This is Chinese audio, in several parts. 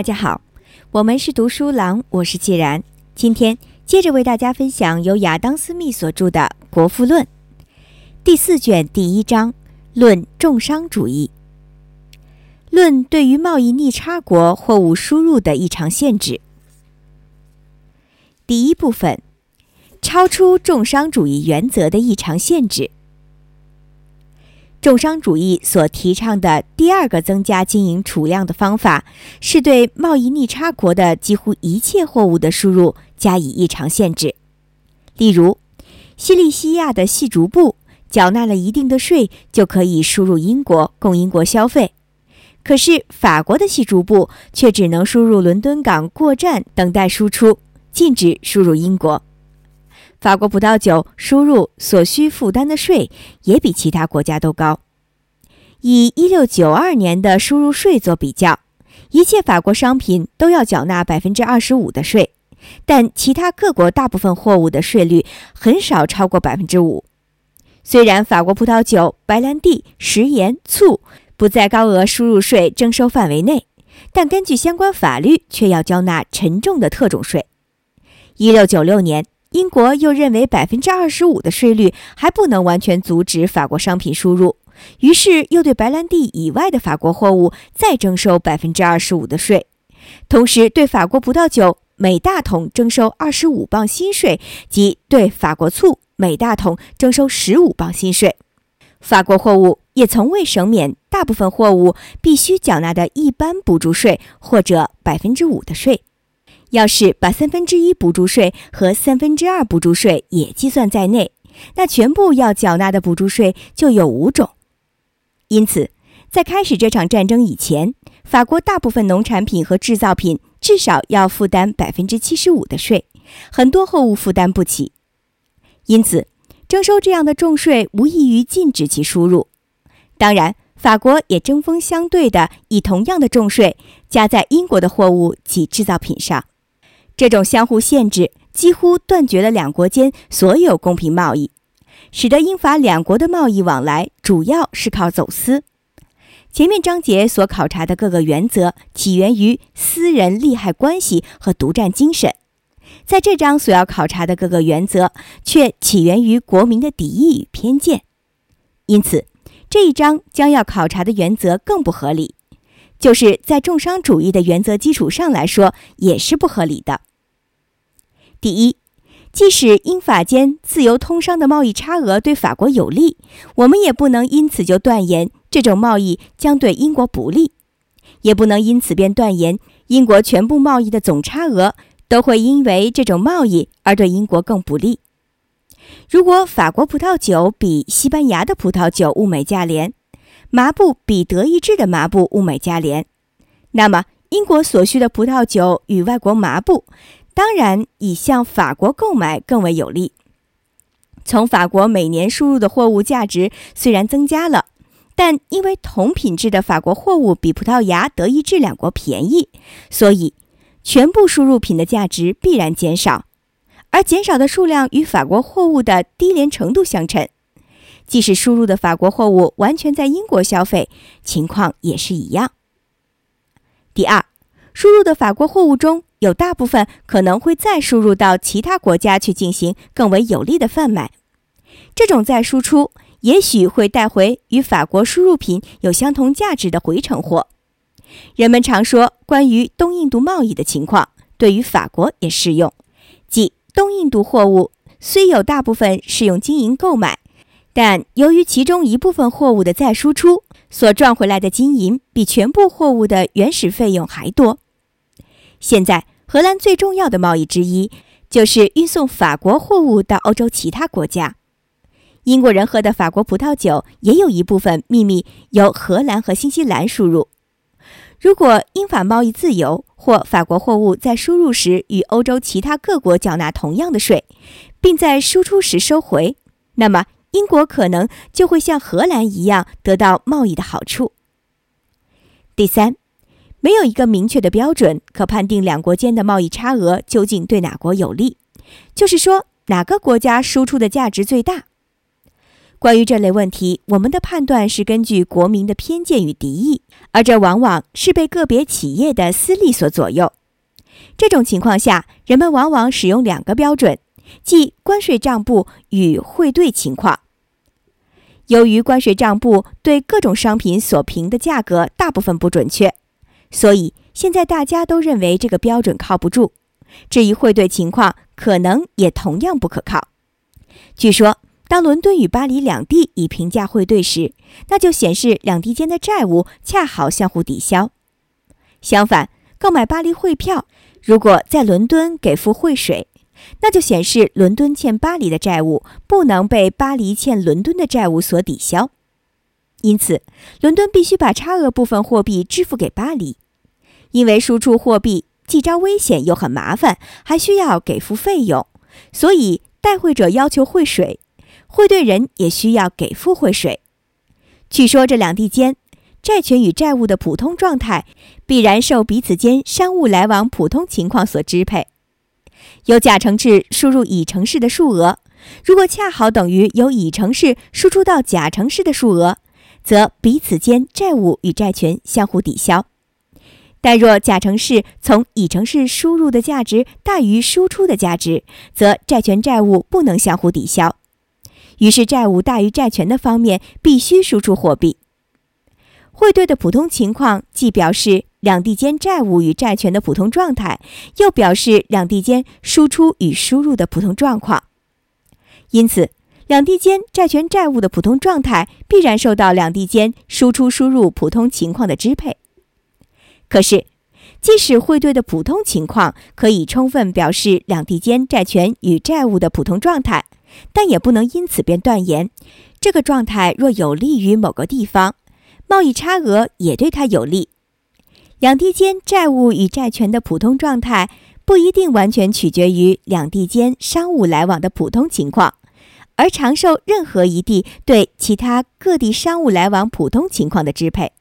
大家好，我们是读书郎，我是既然。今天接着为大家分享由亚当·斯密所著的《国富论》第四卷第一章《论重商主义》，论对于贸易逆差国货物输入的异常限制。第一部分，超出重商主义原则的异常限制。重商主义所提倡的第二个增加经营储量的方法，是对贸易逆差国的几乎一切货物的输入加以异常限制。例如，西利西亚的细竹布缴纳了一定的税，就可以输入英国供英国消费；可是法国的细竹布却只能输入伦敦港过站等待输出，禁止输入英国。法国葡萄酒输入所需负担的税也比其他国家都高。以一六九二年的输入税做比较，一切法国商品都要缴纳百分之二十五的税，但其他各国大部分货物的税率很少超过百分之五。虽然法国葡萄酒、白兰地、食盐、醋不在高额输入税征收范围内，但根据相关法律却要交纳沉重的特种税。一六九六年。英国又认为百分之二十五的税率还不能完全阻止法国商品输入，于是又对白兰地以外的法国货物再征收百分之二十五的税，同时对法国葡萄酒每大桶征收二十五磅新税，及对法国醋每大桶征收十五磅新税。法国货物也从未省免大部分货物必须缴纳的一般补助税或者百分之五的税。要是把三分之一补助税和三分之二补助税也计算在内，那全部要缴纳的补助税就有五种。因此，在开始这场战争以前，法国大部分农产品和制造品至少要负担百分之七十五的税，很多货物负担不起。因此，征收这样的重税无异于禁止其输入。当然，法国也针锋相对的以同样的重税加在英国的货物及制造品上。这种相互限制几乎断绝了两国间所有公平贸易，使得英法两国的贸易往来主要是靠走私。前面章节所考察的各个原则起源于私人利害关系和独占精神，在这章所要考察的各个原则却起源于国民的敌意与偏见。因此，这一章将要考察的原则更不合理，就是在重商主义的原则基础上来说也是不合理的。第一，即使英法间自由通商的贸易差额对法国有利，我们也不能因此就断言这种贸易将对英国不利，也不能因此便断言英国全部贸易的总差额都会因为这种贸易而对英国更不利。如果法国葡萄酒比西班牙的葡萄酒物美价廉，麻布比德意志的麻布物美价廉，那么英国所需的葡萄酒与外国麻布。当然，以向法国购买更为有利。从法国每年输入的货物价值虽然增加了，但因为同品质的法国货物比葡萄牙、德意志两国便宜，所以全部输入品的价值必然减少。而减少的数量与法国货物的低廉程度相称。即使输入的法国货物完全在英国消费，情况也是一样。第二，输入的法国货物中。有大部分可能会再输入到其他国家去进行更为有利的贩卖，这种再输出也许会带回与法国输入品有相同价值的回程货。人们常说，关于东印度贸易的情况对于法国也适用，即东印度货物虽有大部分是用金银购买，但由于其中一部分货物的再输出所赚回来的金银比全部货物的原始费用还多。现在，荷兰最重要的贸易之一就是运送法国货物到欧洲其他国家。英国人喝的法国葡萄酒也有一部分秘密由荷兰和新西兰输入。如果英法贸易自由，或法国货物在输入时与欧洲其他各国缴纳同样的税，并在输出时收回，那么英国可能就会像荷兰一样得到贸易的好处。第三。没有一个明确的标准可判定两国间的贸易差额究竟对哪国有利，就是说哪个国家输出的价值最大。关于这类问题，我们的判断是根据国民的偏见与敌意，而这往往是被个别企业的私利所左右。这种情况下，人们往往使用两个标准，即关税账簿与汇兑情况。由于关税账簿对各种商品所评的价格大部分不准确，所以现在大家都认为这个标准靠不住。至于汇兑情况，可能也同样不可靠。据说，当伦敦与巴黎两地以平价汇兑时，那就显示两地间的债务恰好相互抵消。相反，购买巴黎汇票，如果在伦敦给付汇水，那就显示伦敦欠巴黎的债务不能被巴黎欠伦敦的债务所抵消，因此伦敦必须把差额部分货币支付给巴黎。因为输出货币既招危险又很麻烦，还需要给付费用，所以代汇者要求汇水，汇兑人也需要给付汇水。据说这两地间债权与债务的普通状态，必然受彼此间商务来往普通情况所支配。由甲城市输入乙城市的数额，如果恰好等于由乙城市输出到甲城市的数额，则彼此间债务与债权相互抵消；但若甲城市从乙城市输入的价值大于输出的价值，则债权债务不能相互抵消。于是，债务大于债权的方面必须输出货币。汇兑的普通情况，既表示两地间债务与债权的普通状态，又表示两地间输出与输入的普通状况。因此，两地间债权债务的普通状态必然受到两地间输出输入普通情况的支配。可是，即使汇兑的普通情况可以充分表示两地间债权与债务的普通状态，但也不能因此便断言，这个状态若有利于某个地方。贸易差额也对它有利。两地间债务与债权的普通状态不一定完全取决于两地间商务来往的普通情况，而常受任何一地对其他各地商务来往普通情况的支配。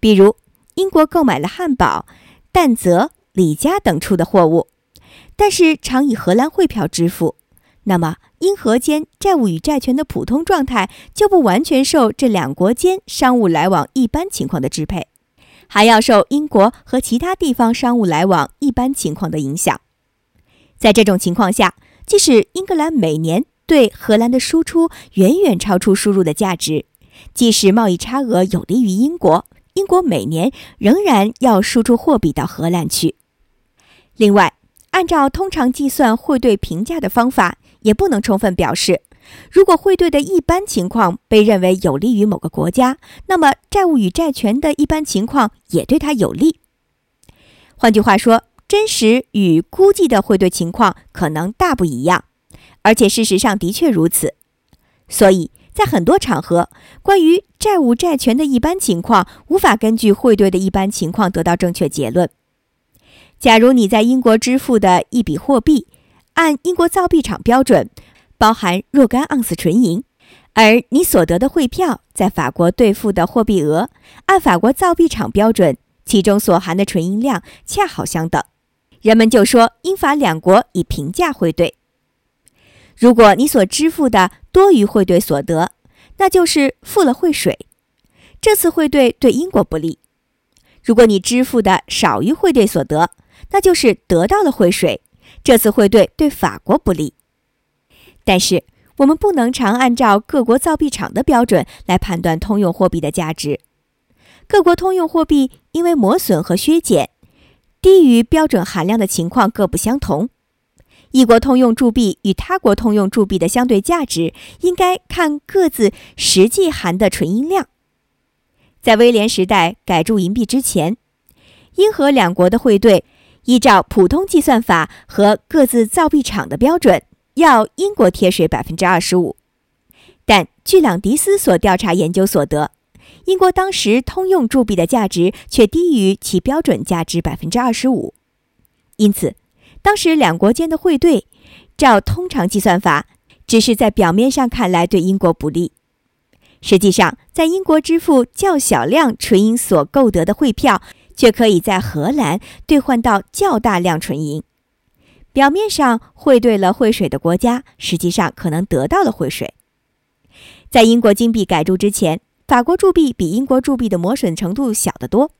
比如，英国购买了汉堡、但泽、里加等处的货物，但是常以荷兰汇票支付，那么。英荷间债务与债权的普通状态就不完全受这两国间商务来往一般情况的支配，还要受英国和其他地方商务来往一般情况的影响。在这种情况下，即使英格兰每年对荷兰的输出远远超出输入的价值，即使贸易差额有利于英国，英国每年仍然要输出货币到荷兰去。另外，按照通常计算汇兑评价的方法。也不能充分表示，如果汇兑的一般情况被认为有利于某个国家，那么债务与债权的一般情况也对它有利。换句话说，真实与估计的汇兑情况可能大不一样，而且事实上的确如此。所以在很多场合，关于债务债权的一般情况，无法根据汇兑的一般情况得到正确结论。假如你在英国支付的一笔货币，按英国造币厂标准，包含若干盎司纯银，而你所得的汇票在法国兑付的货币额，按法国造币厂标准，其中所含的纯银量恰好相等，人们就说英法两国以平价汇兑。如果你所支付的多于汇兑所得，那就是付了汇水，这次汇兑对英国不利；如果你支付的少于汇兑所得，那就是得到了汇水。这次汇兑对法国不利，但是我们不能常按照各国造币厂的标准来判断通用货币的价值。各国通用货币因为磨损和削减、低于标准含量的情况各不相同。一国通用铸币与他国通用铸币的相对价值应该看各自实际含的纯银量。在威廉时代改铸银币之前，英荷两国的汇兑。依照普通计算法和各自造币厂的标准，要英国贴水百分之二十五。但据朗迪斯所调查研究所得，英国当时通用铸币的价值却低于其标准价值百分之二十五。因此，当时两国间的汇兑，照通常计算法，只是在表面上看来对英国不利。实际上，在英国支付较小量纯银所购得的汇票。却可以在荷兰兑换到较大量纯银。表面上汇兑了汇水的国家，实际上可能得到了汇水。在英国金币改铸之前，法国铸币比英国铸币的磨损程度小得多，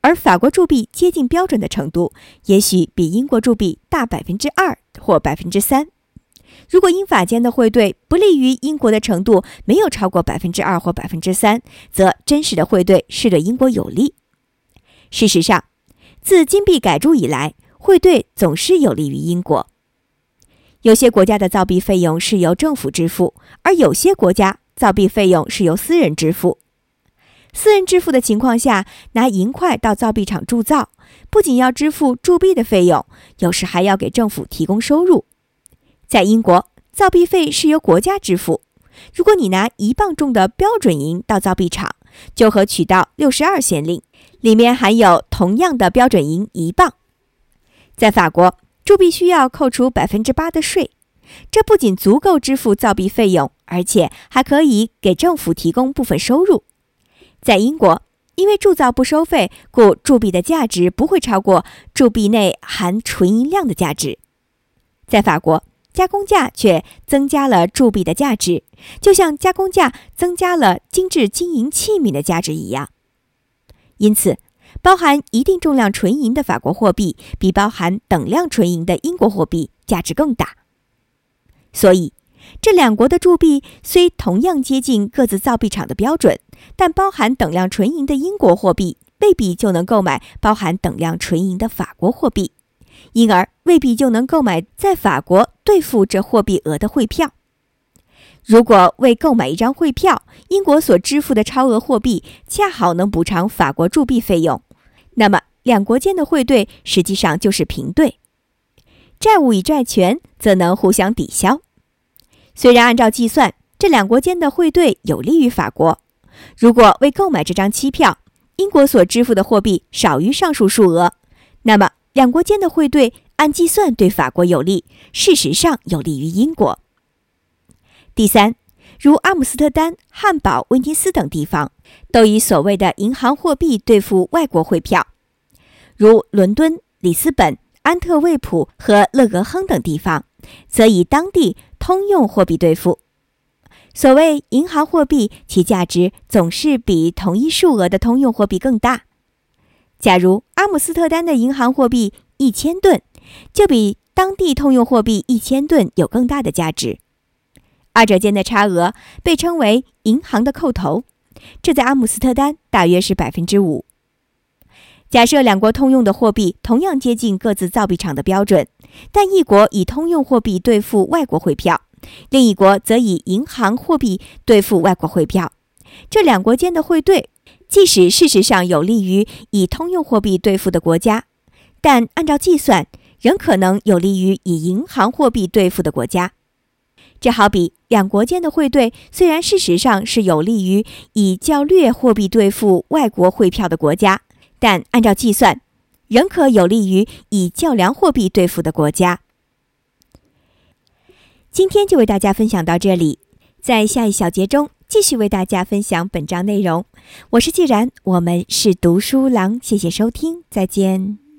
而法国铸币接近标准的程度，也许比英国铸币大百分之二或百分之三。如果英法间的汇兑不利于英国的程度没有超过百分之二或百分之三，则真实的汇兑是对英国有利。事实上，自金币改铸以来，汇兑总是有利于英国。有些国家的造币费用是由政府支付，而有些国家造币费用是由私人支付。私人支付的情况下，拿银块到造币厂铸造，不仅要支付铸币的费用，有时还要给政府提供收入。在英国，造币费是由国家支付。如果你拿一磅重的标准银到造币厂，就和取到六十二先令，里面含有同样的标准银一磅。在法国。铸币需要扣除百分之八的税，这不仅足够支付造币费用，而且还可以给政府提供部分收入。在英国，因为铸造不收费，故铸币的价值不会超过铸币内含纯银量的价值。在法国，加工价却增加了铸币的价值，就像加工价增加了精致金银器皿的价值一样。因此。包含一定重量纯银的法国货币，比包含等量纯银的英国货币价值更大。所以，这两国的铸币虽同样接近各自造币厂的标准，但包含等量纯银的英国货币未必就能购买包含等量纯银的法国货币，因而未必就能购买在法国兑付这货币额的汇票。如果为购买一张汇票，英国所支付的超额货币恰好能补偿法国铸币费用。那么，两国间的汇兑实际上就是平兑，债务与债权则能互相抵消。虽然按照计算，这两国间的汇兑有利于法国。如果为购买这张期票，英国所支付的货币少于上述数额，那么两国间的汇兑按计算对法国有利，事实上有利于英国。第三，如阿姆斯特丹、汉堡、威尼斯等地方，都以所谓的银行货币兑付外国汇票；如伦敦、里斯本、安特卫普和勒格亨等地方，则以当地通用货币兑付。所谓银行货币，其价值总是比同一数额的通用货币更大。假如阿姆斯特丹的银行货币一千吨，就比当地通用货币一千吨有更大的价值。二者间的差额被称为银行的扣头，这在阿姆斯特丹大约是百分之五。假设两国通用的货币同样接近各自造币厂的标准，但一国以通用货币兑付外国汇票，另一国则以银行货币兑付外国汇票，这两国间的汇兑，即使事实上有利于以通用货币兑付的国家，但按照计算仍可能有利于以银行货币兑付的国家。这好比两国间的汇兑，虽然事实上是有利于以较劣货币兑付外国汇票的国家，但按照计算，仍可有利于以较良货币对付的国家。今天就为大家分享到这里，在下一小节中继续为大家分享本章内容。我是既然，我们是读书郎，谢谢收听，再见。